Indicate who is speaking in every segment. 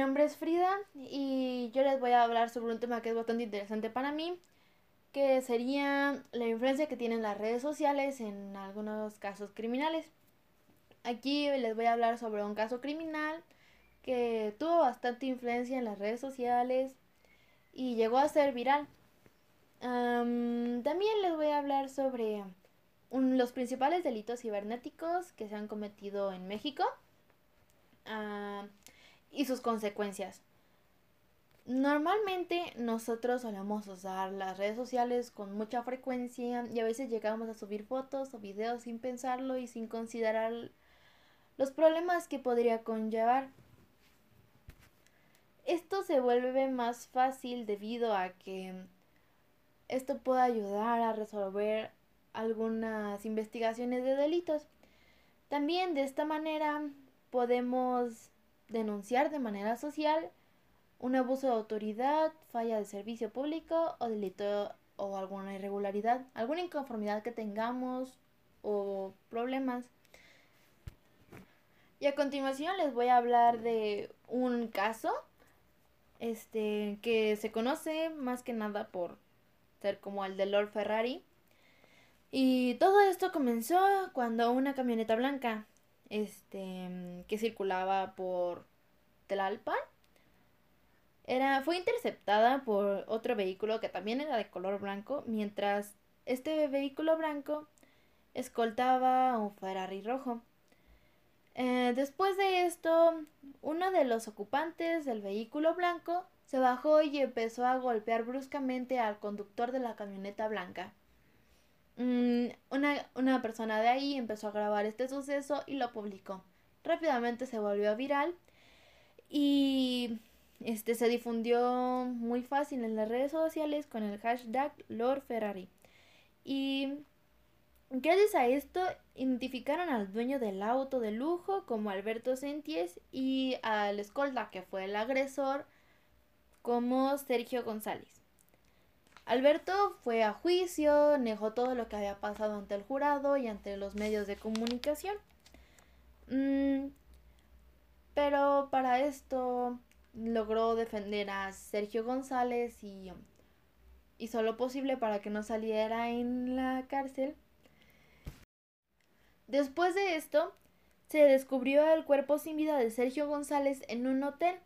Speaker 1: nombre es Frida y yo les voy a hablar sobre un tema que es bastante interesante para mí, que sería la influencia que tienen las redes sociales en algunos casos criminales. Aquí les voy a hablar sobre un caso criminal que tuvo bastante influencia en las redes sociales y llegó a ser viral. también les voy a hablar sobre los principales delitos cibernéticos que se han cometido en México ah, y sus consecuencias. Normalmente nosotros solemos usar las redes sociales con mucha frecuencia y a veces llegamos a subir fotos o videos sin pensarlo y sin considerar los problemas que podría conllevar. Esto se vuelve más fácil debido a que esto puede ayudar a resolver algunas investigaciones de delitos. También de esta manera podemos denunciar de manera social un abuso de autoridad, falla de servicio público o delito o alguna irregularidad, alguna inconformidad que tengamos o problemas. Y a continuación les voy a hablar de un caso este que se conoce más que nada por ser como el de Lord Ferrari. Y todo esto comenzó cuando una camioneta blanca este que circulaba por Tlalpan era, fue interceptada por otro vehículo que también era de color blanco, mientras este vehículo blanco escoltaba un Ferrari rojo. Eh, después de esto, uno de los ocupantes del vehículo blanco se bajó y empezó a golpear bruscamente al conductor de la camioneta blanca. Mm, una, una persona de ahí empezó a grabar este suceso y lo publicó. Rápidamente se volvió viral y este se difundió muy fácil en las redes sociales con el hashtag Lord Ferrari. Y gracias a esto identificaron al dueño del auto de lujo como Alberto Senties y al escolta que fue el agresor como Sergio González. Alberto fue a juicio, negó todo lo que había pasado ante el jurado y ante los medios de comunicación. Mm, pero para esto logró defender a Sergio González y hizo lo posible para que no saliera en la cárcel. Después de esto, se descubrió el cuerpo sin vida de Sergio González en un hotel,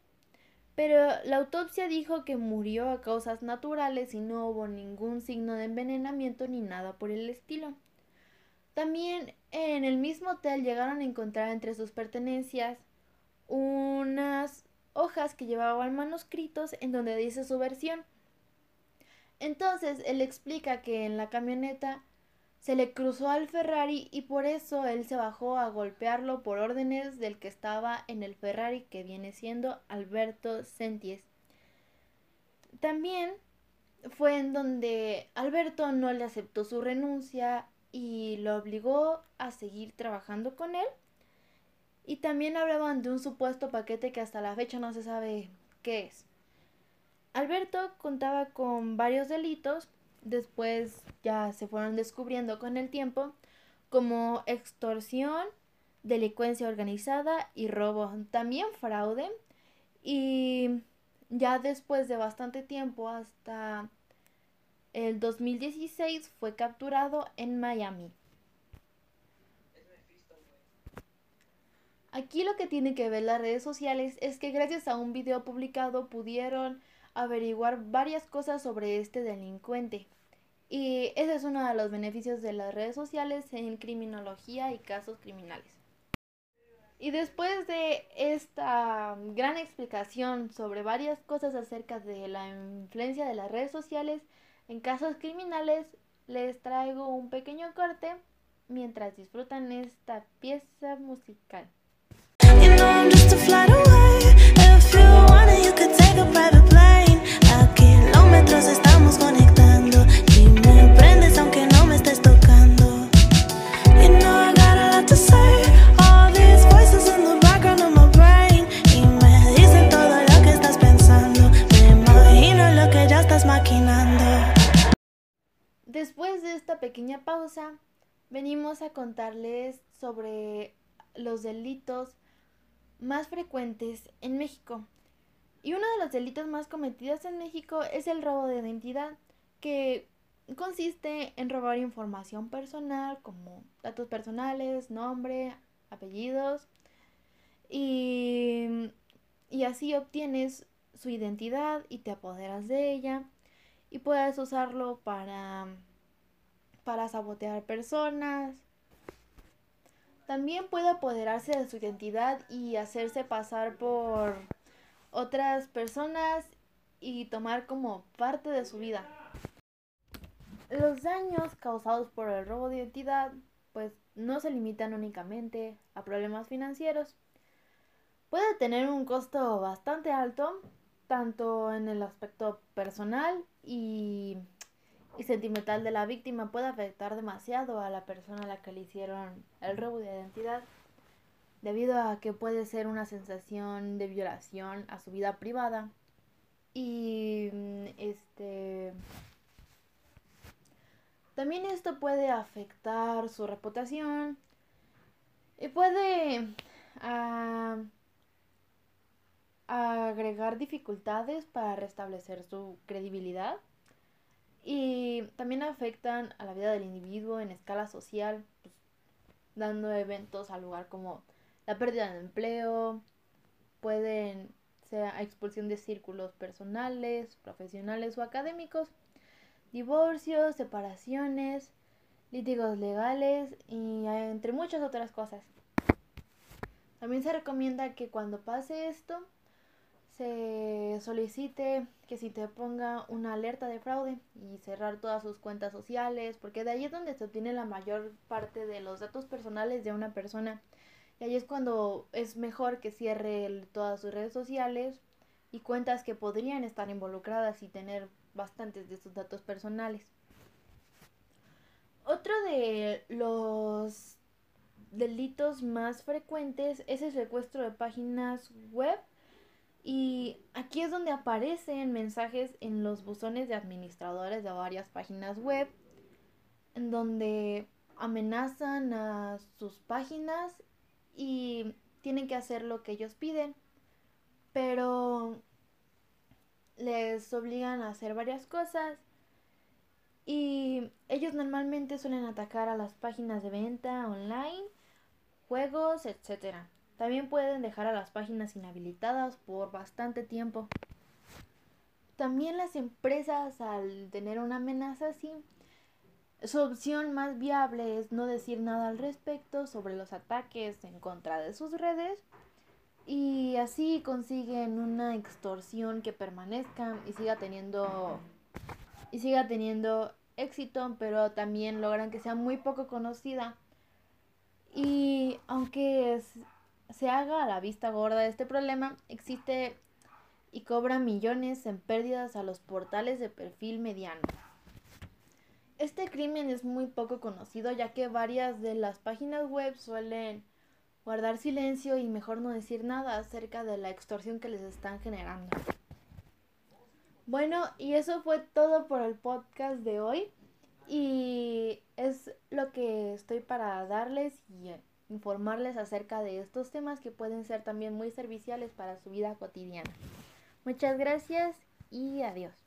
Speaker 1: pero la autopsia dijo que murió a causas naturales y no hubo ningún signo de envenenamiento ni nada por el estilo. También en el mismo hotel llegaron a encontrar entre sus pertenencias unas hojas que llevaban manuscritos en donde dice su versión. Entonces él explica que en la camioneta se le cruzó al Ferrari y por eso él se bajó a golpearlo por órdenes del que estaba en el Ferrari que viene siendo Alberto Senties. También fue en donde Alberto no le aceptó su renuncia y lo obligó a seguir trabajando con él y también hablaban de un supuesto paquete que hasta la fecha no se sabe qué es. Alberto contaba con varios delitos, después ya se fueron descubriendo con el tiempo, como extorsión, delincuencia organizada y robo, también fraude. Y ya después de bastante tiempo, hasta el 2016, fue capturado en Miami. Aquí lo que tiene que ver las redes sociales es que gracias a un video publicado pudieron averiguar varias cosas sobre este delincuente. Y ese es uno de los beneficios de las redes sociales en criminología y casos criminales. Y después de esta gran explicación sobre varias cosas acerca de la influencia de las redes sociales en casos criminales, les traigo un pequeño corte mientras disfrutan esta pieza musical. Pequeña pausa, venimos a contarles sobre los delitos más frecuentes en México. Y uno de los delitos más cometidos en México es el robo de identidad, que consiste en robar información personal como datos personales, nombre, apellidos, y, y así obtienes su identidad y te apoderas de ella y puedes usarlo para, para sabotear personas. También puede apoderarse de su identidad y hacerse pasar por otras personas y tomar como parte de su vida. Los daños causados por el robo de identidad pues no se limitan únicamente a problemas financieros. Puede tener un costo bastante alto, tanto en el aspecto personal y, y, sentimental de la víctima. Puede afectar demasiado a la persona a la que le hicieron el robo de identidad, debido a que puede ser una sensación de violación a su vida privada. Y este también esto puede afectar su reputación y puede uh, agregar dificultades para restablecer su credibilidad y también afectan a la vida del individuo en escala social, pues, dando eventos al lugar como la pérdida de empleo, pueden ser expulsión de círculos personales, profesionales o académicos divorcios, separaciones, litigos legales y entre muchas otras cosas. También se recomienda que cuando pase esto se solicite que si te ponga una alerta de fraude y cerrar todas sus cuentas sociales, porque de ahí es donde se obtiene la mayor parte de los datos personales de una persona. Y ahí es cuando es mejor que cierre todas sus redes sociales y cuentas que podrían estar involucradas y tener bastantes de sus datos personales. Otro de los delitos más frecuentes es el secuestro de páginas web y aquí es donde aparecen mensajes en los buzones de administradores de varias páginas web en donde amenazan a sus páginas y tienen que hacer lo que ellos piden. Pero les obligan a hacer varias cosas y ellos normalmente suelen atacar a las páginas de venta online, juegos, etc. También pueden dejar a las páginas inhabilitadas por bastante tiempo. También las empresas al tener una amenaza así, su opción más viable es no decir nada al respecto sobre los ataques en contra de sus redes y así consiguen una extorsión que permanezca y siga teniendo y siga teniendo éxito, pero también logran que sea muy poco conocida. Y aunque se haga a la vista gorda este problema, existe y cobra millones en pérdidas a los portales de perfil mediano. Este crimen es muy poco conocido ya que varias de las páginas web suelen guardar silencio y mejor no decir nada acerca de la extorsión que les están generando. Bueno, y eso fue todo por el podcast de hoy. Y es lo que estoy para darles y informarles acerca de estos temas que pueden ser también muy serviciales para su vida cotidiana. Muchas gracias y adiós.